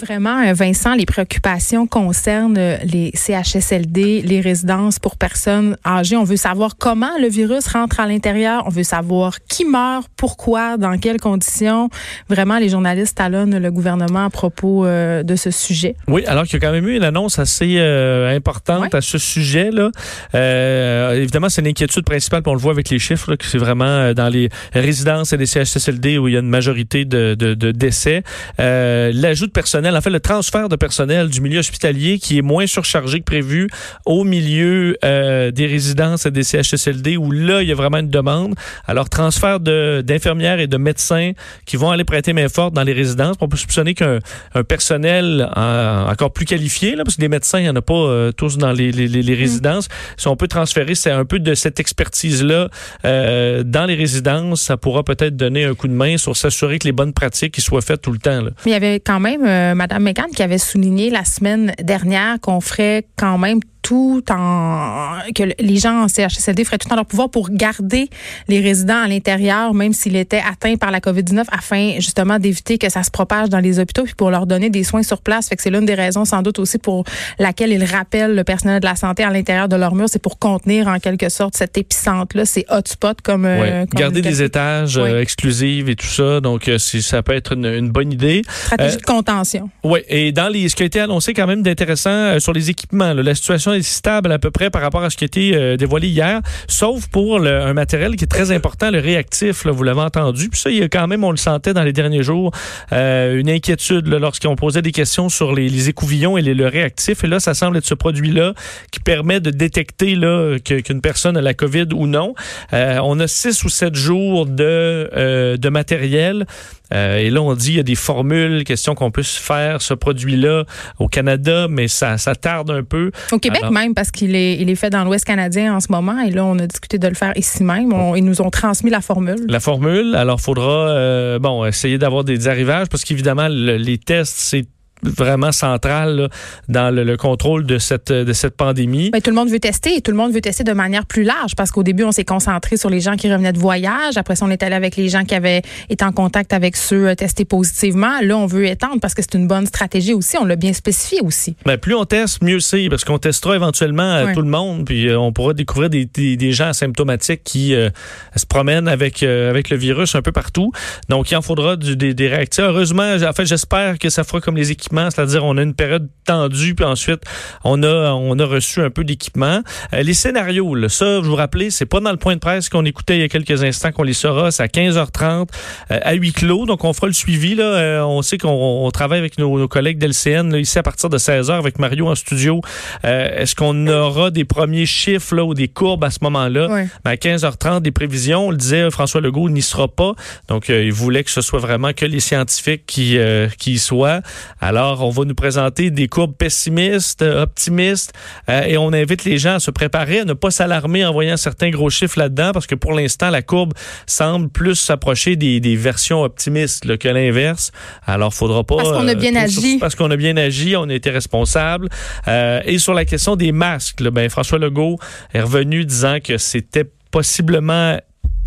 Vraiment, euh, Vincent, les préoccupations concernent euh, les CHSLD, les résidences pour personnes âgées. On veut savoir comment le virus rentre à l'intérieur. On veut savoir qui meurt, pourquoi, dans quelles conditions. Vraiment, les journalistes talonnent le gouvernement à propos euh, de ce sujet. Oui, alors qu'il y a quand même eu une annonce assez importante à ce sujet-là. évidemment, c'est l'inquiétude principale, puis on le voit avec les chiffres, que c'est vraiment dans les résidences et les CHSLD où il y a une majorité de, de, de décès. L'ajout de personnel en fait, le transfert de personnel du milieu hospitalier qui est moins surchargé que prévu au milieu euh, des résidences et des CHSLD où là, il y a vraiment une demande. Alors, transfert d'infirmières et de médecins qui vont aller prêter main forte dans les résidences. On peut soupçonner qu'un personnel encore plus qualifié, là, parce que les médecins, il n'y en a pas euh, tous dans les, les, les mm. résidences. Si on peut transférer c'est un peu de cette expertise-là euh, dans les résidences, ça pourra peut-être donner un coup de main sur s'assurer que les bonnes pratiques soient faites tout le temps. Là. Mais il y avait quand même Madame Megan qui avait souligné la semaine dernière qu'on ferait quand même tout en que les gens en CHSLD feraient tout en leur pouvoir pour garder les résidents à l'intérieur, même s'ils étaient atteints par la COVID-19, afin justement d'éviter que ça se propage dans les hôpitaux, puis pour leur donner des soins sur place. Fait que c'est l'une des raisons sans doute aussi pour laquelle ils rappellent le personnel de la santé à l'intérieur de leur mur, c'est pour contenir en quelque sorte cette épicentre-là, ces hotspots comme, euh, garder des étages euh, exclusifs et tout ça. Donc euh, ça peut être une, bonne idée. Stratégie de contention. Oui, et dans les ce qui a été annoncé quand même d'intéressant sur les équipements, la situation stable à peu près par rapport à ce qui a été euh, dévoilé hier, sauf pour un matériel qui est très important, le réactif, vous l'avez entendu. Puis ça, il y a quand même, on le sentait dans les derniers jours, euh, une inquiétude lorsqu'on posait des questions sur les, écouvillons et le réactif. Et là, ça semble être ce produit-là qui permet de détecter qu'une personne a la COVID ou non. Euh, on a six ou sept jours de matériel. Et là, on dit il y a des formules, question qu'on puisse faire ce produit-là au Canada, mais ça, ça tarde un peu. Au Québec même, parce qu'il est, il est fait dans l'Ouest canadien en ce moment, et là, on a discuté de le faire ici même. ils nous ont transmis la formule. La formule, alors faudra euh, bon essayer d'avoir des arrivages, parce qu'évidemment, les tests, c'est vraiment centrale dans le, contrôle de cette de cette pandémie. Ben, tout le monde veut tester et tout le monde veut tester de manière plus large parce qu'au début on s'est concentré sur les gens qui revenaient de voyage, après ça on est allé avec les gens qui avaient été en contact avec ceux euh, testés positivement. Là on veut étendre parce que c'est une bonne stratégie aussi, on l'a bien spécifié aussi. Ben, plus on teste, mieux c'est parce qu'on testera éventuellement euh, tout le monde puis euh, on pourra découvrir des, des, gens asymptomatiques qui se promènent avec avec le virus un peu partout. Donc il en faudra du, des, des réactifs. Heureusement, en fait j'espère que ça fera comme les équipes c'est-à-dire on a une période tendue, puis ensuite on a on a reçu un peu d'équipement. Euh, les scénarios, là, ça, je vous rappelez, c'est pas dans le point de presse qu'on écoutait il y a quelques instants qu'on les saura, c'est à 15h30 euh, à huis clos, donc on fera le suivi. Là, euh, on sait qu'on travaille avec nos, collègues d'LCN ici à partir de 16h avec Mario en studio. Est-ce qu'on aura des premiers chiffres là, ou des courbes à ce moment-là? Ben, à 15h30, des prévisions, on le disait, François Legault n'y sera pas. Donc, il voulait que ce soit vraiment que les scientifiques qui, qui y soient. Alors, alors, on va nous présenter des courbes pessimistes, optimistes, euh, et on invite les gens à se préparer, à ne pas s'alarmer en voyant certains gros chiffres là-dedans, parce que pour l'instant, la courbe semble plus s'approcher des, versions optimistes que l'inverse. Alors, faudra pas... Parce qu'on a bien euh, agi. Parce qu'on a bien agi, on a été responsable. Euh, et sur la question des masques, ben, François Legault est revenu disant que c'était possiblement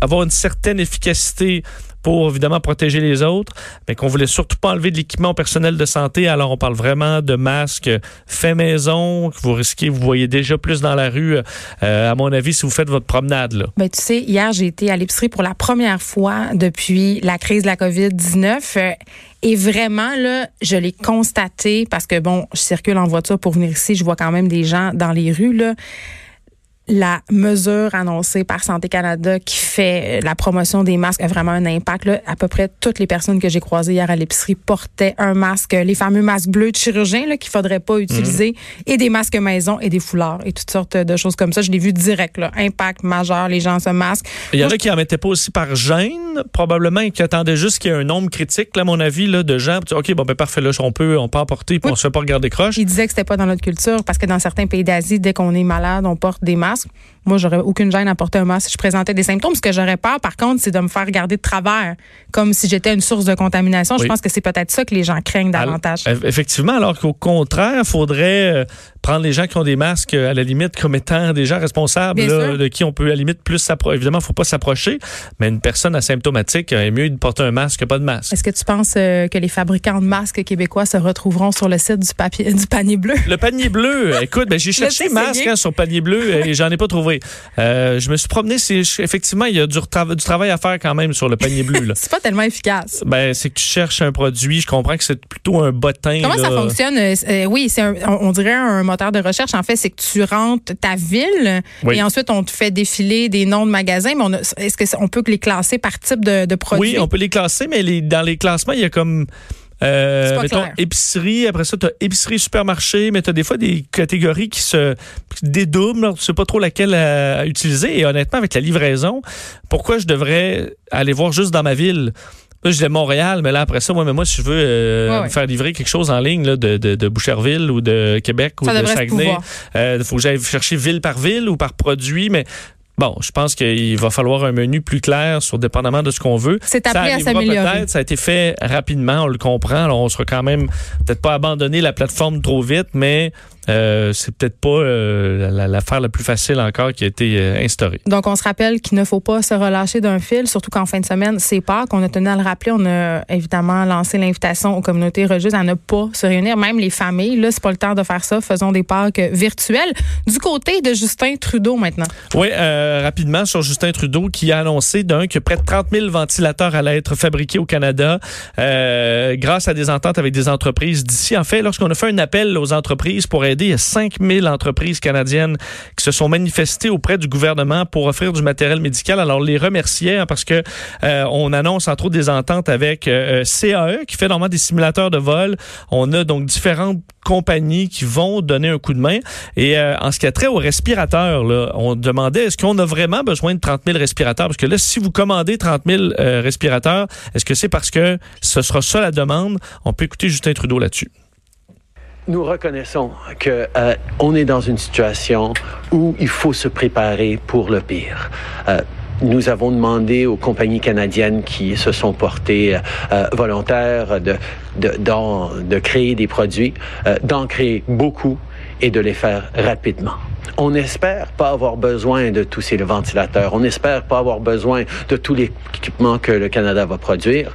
avoir une certaine efficacité pour évidemment protéger les autres, mais qu'on voulait surtout pas enlever de l'équipement personnel de santé. Alors on parle vraiment de masques fait maison que vous risquez, vous voyez déjà plus dans la rue, euh, à mon avis, si vous faites votre promenade. Là. Ben, tu sais, hier j'ai été à l'épicerie pour la première fois depuis la crise de la COVID-19. Euh, et vraiment, là, je l'ai constaté parce que, bon, je circule en voiture pour venir ici, je vois quand même des gens dans les rues, là la mesure annoncée par Santé Canada qui fait la promotion des masques a vraiment un impact. Là. À peu près toutes les personnes que j'ai croisées hier à l'épicerie portaient un masque, les fameux masques bleus de chirurgien qu'il qu'il faudrait pas utiliser, mhm. et des masques maison et des foulards et toutes sortes de choses comme ça. Je l'ai vu direct, là. impact majeur, les gens se masquent. Il y en a qui en mettaient pas aussi par gêne, probablement, et qui attendaient juste qu'il y ait un nombre critique, là, à mon avis, là, de gens. OK, bon, ben parfait, là, on peut, on peut en porter, puis on se fait pas regarder croche. Il disait que c'était pas dans notre culture, parce que dans certains pays d'Asie, dès qu'on est malade, on porte des masques. Moi, j'aurais aucune gêne à porter un masque si je présentais des symptômes. Ce que j'aurais peur, par contre, c'est de me faire regarder de travers, comme si j'étais une source de contamination. Je pense que c'est peut-être ça que les gens craignent davantage. effectivement, alors qu'au contraire, il faudrait euh, prendre les gens qui ont des masques euh, à la limite comme étant des gens responsables de qui on peut à la limite plus s'approcher. Évidemment, il ne faut pas s'approcher, mais une personne asymptomatique est mieux de porter un masque que pas de masque. Est-ce que tu penses euh, que les fabricants de masques québécois se retrouveront sur le site du papier du panier bleu? Le panier bleu, écoute, ben, j'ai cherché masque hein, sur panier bleu et j'en ai pas trouvé. Euh, je me suis promené, c'est effectivement il y a du, du, travail à faire quand même sur le panier bleu. c'est pas tellement efficace. Ben c'est que tu cherches un produit, je comprends que c'est plutôt un bottin. Comment ça fonctionne? Oui, c'est on dirait un moteur de recherche, en fait, c'est que tu rentres ta ville et ensuite on te fait défiler des noms de magasins. Mais est-ce qu'on peut les classer par type de, produit? Oui, on peut les classer, mais les, dans les classements, il y a comme euh, mettons, épicerie, après ça, tu as épicerie, supermarché, mais tu as des fois des catégories qui se dédoublent. Tu sais pas trop laquelle euh, utiliser. Et honnêtement, avec la livraison, pourquoi je devrais aller voir juste dans ma ville? Là, je disais Montréal, mais là, après ça, moi, mais moi si je veux euh, me faire livrer quelque chose en ligne là, de, de, de, Boucherville ou de Québec ou de Saguenay, il euh, faut que j'aille chercher ville par ville ou par produit, mais Bon, je pense qu'il va falloir un menu plus clair sur dépendamment de ce qu'on veut. C'est appelé à s'améliorer. Ça a été fait rapidement, on le comprend. Alors, on sera quand même peut-être pas abandonner la plateforme trop vite, mais euh, c'est peut-être pas euh, l'affaire la, plus facile encore qui a été euh, instaurée. Donc, on se rappelle qu'il ne faut pas se relâcher d'un fil, surtout qu'en fin de semaine, c'est pas qu'on a tenu à le rappeler. On a évidemment lancé l'invitation aux communautés religieuses à ne pas se réunir, même les familles. Là, c'est pas le temps de faire ça. Faisons des Pâques virtuelles. Du côté de Justin Trudeau maintenant. Oui, rapidement sur Justin Trudeau qui a annoncé d'un que près de 30 000 ventilateurs allaient être fabriqués au Canada grâce à des ententes avec des entreprises d'ici. En fait, lorsqu'on a fait un appel aux entreprises pour aider il y a 5000 entreprises canadiennes qui se sont manifestées auprès du gouvernement pour offrir du matériel médical. Alors, les remercier hein, parce que euh, on annonce entre autres des ententes avec euh, CAE qui fait normalement des simulateurs de vol. On a donc différentes compagnies qui vont donner un coup de main. Et euh, en ce qui a trait aux respirateurs, on demandait est-ce qu'on a vraiment besoin de 30 000 respirateurs? Parce que là, si vous commandez 30 000 respirateurs, est-ce que c'est parce que ce sera ça la demande? On peut écouter Justin Trudeau là-dessus nous reconnaissons que euh, on est dans une situation où il faut se préparer pour le pire. Euh, nous avons demandé aux compagnies canadiennes qui se sont portées euh, volontaires de, de, de, créer des produits, d'en créer beaucoup et de les faire rapidement. On n'espère pas avoir besoin de tous ces ventilateurs. On n'espère pas avoir besoin de tout l'équipement que le Canada va produire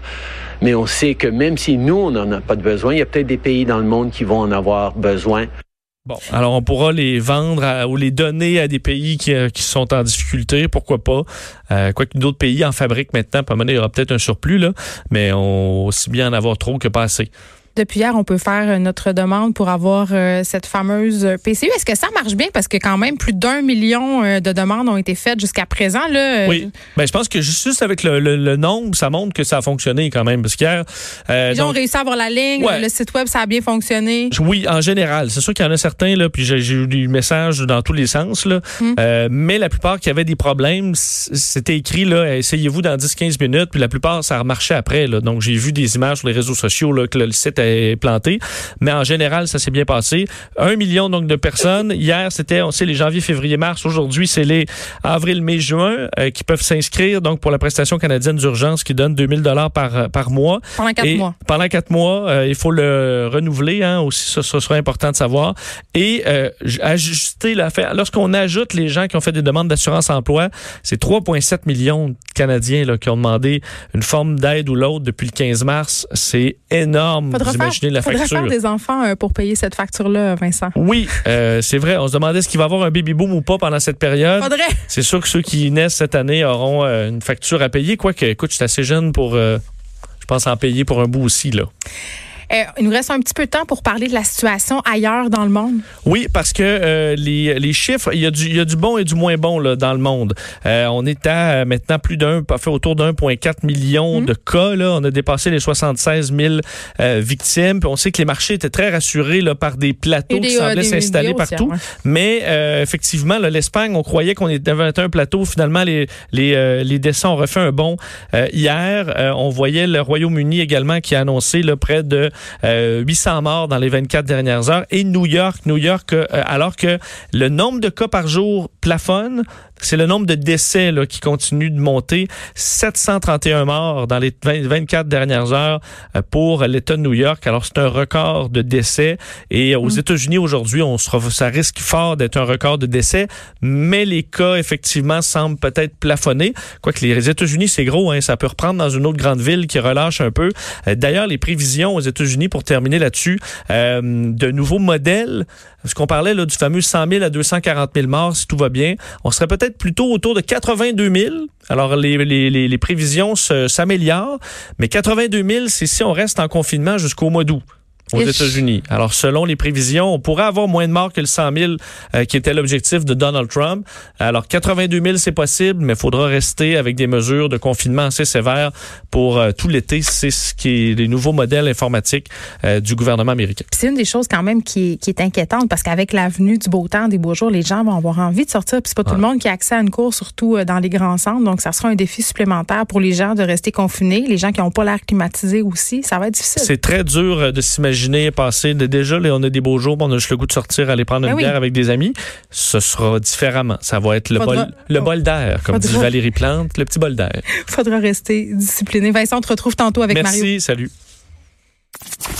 mais on sait que même si nous, on n'en a pas de besoin, il y a peut-être des pays dans le monde qui vont en avoir besoin. Bon, alors on pourra les vendre ou les donner à des pays qui, euh, qui sont en difficulté, pourquoi pas. Euh, Quoique d'autres pays en fabriquent maintenant, pas il y aura peut-être un surplus, là, mais on aussi bien en avoir trop que pas assez. Depuis hier, on peut faire euh, notre demande pour avoir euh, cette fameuse PCU. Est-ce que ça marche bien? Parce que quand même, plus d'un million euh, de demandes ont été faites jusqu'à présent. Là, oui. Ben, je pense que juste avec le, nombre, ça montre que ça a fonctionné quand même. Parce qu'hier... Ils ont réussi à avoir la ligne. Le site web, ça a bien fonctionné. Oui, en général. C'est sûr qu'il y en a certains, là, puis j'ai eu des messages dans tous les sens. Là. Hum. mais la plupart qui avaient des problèmes, c'était écrit, là, essayez-vous dans 10-15 minutes. Puis la plupart, ça a marché après. Là. Donc, j'ai vu des images sur les réseaux sociaux là, que le site planté. Mais en général, ça s'est bien passé. Un million donc de personnes. Hier, c'était, on sait, les janvier, février, mars. Aujourd'hui, c'est les avril, mai, juin euh, qui peuvent s'inscrire donc pour la prestation canadienne d'urgence qui donne 2000 dollars par euh, par mois. Pendant quatre mois. Pendant quatre mois, euh, il faut le renouveler. Hein, aussi, ça, ça serait important de savoir. Et ajuster l'affaire. Lorsqu'on ajoute les gens qui ont fait des demandes d'assurance emploi, c'est 3,7 millions de Canadiens là, qui ont demandé une forme d'aide ou l'autre depuis le 15 mars. C'est énorme. La facture. faire des enfants euh, pour payer cette facture-là, Vincent. Oui, euh, c'est vrai. On se demandait est-ce qu'il va y avoir un baby boom ou pas pendant cette période. Faudrait. C'est sûr que ceux qui naissent cette année auront euh, une facture à payer. Quoique, écoute, je suis assez jeune pour, je pense, en payer pour un bout aussi, là. Euh, il nous reste un petit peu de temps pour parler de la situation ailleurs dans le monde. Oui, parce que euh, les, les, chiffres, il y, a du, il y a du bon et du moins bon là, dans le monde. Euh, on est à euh, maintenant plus d'un, fait autour de 1,4 million mmh. de cas. Là. On a dépassé les 76 000 euh, victimes. Puis on sait que les marchés étaient très rassurés là, par des plateaux qui semblaient s'installer partout. Aussi, ouais. Mais effectivement, l'Espagne, on croyait qu'on était un plateau. Finalement, les, les, les décès ont refait un bon hier. on voyait le Royaume-Uni également qui a annoncé là, près de 800 morts dans les 24 dernières heures. Et New York, New York, euh, alors que le nombre de cas par jour plafonne, c'est le nombre de décès là, qui continue de monter. 731 morts dans les 20, 24 dernières heures euh, pour l'État de New York. Alors, c'est un record de décès. Et aux mm. États-Unis, aujourd'hui, on sera, ça risque fort d'être un record de décès. Mais les cas, effectivement, semblent peut-être plafonner. Quoique les États-Unis, c'est gros. Hein, ça peut reprendre dans une autre grande ville qui relâche un peu. Euh, d'ailleurs, les prévisions aux États-Unis, pour terminer là-dessus, euh, de nouveaux modèles, parce qu'on parlait là, du fameux 100 000 à 240 000 morts, si tout va bien, on serait peut-être plutôt autour de 82 000. Alors, les, les, prévisions s'améliorent, mais 82 000, c'est si on reste en confinement jusqu'au mois d'août aux États-Unis. Alors, selon les prévisions, on pourrait avoir moins de morts que le 100 000 euh, qui était l'objectif de Donald Trump. Alors, 82 000, c'est possible, mais il faudra rester avec des mesures de confinement assez sévères pour euh, tout l'été. C'est ce qui est les nouveaux modèles informatiques euh, du gouvernement américain. C'est une des choses quand même qui est, qui est inquiétante parce qu'avec l'avenue du beau temps, des beaux jours, les gens vont avoir envie de sortir. Puis c'est pas tout le monde qui a accès à une course, surtout dans les grands centres. Donc, ça sera un défi supplémentaire pour les gens de rester confinés. Les gens qui n'ont pas l'air climatisé aussi, ça va être difficile. C'est très dur de s'imaginer imaginer passer de, déjà, là, on a des beaux jours, on a juste le goût de sortir, aller prendre une ben bière avec des amis. Ce sera différemment. Ça va être le bol, le bol d'air, comme dit Valérie Plante, le petit bol d'air. Faudra rester discipliné. Vincent, on te retrouve tantôt avec Mario. Merci, salut.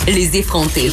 Les effrontés.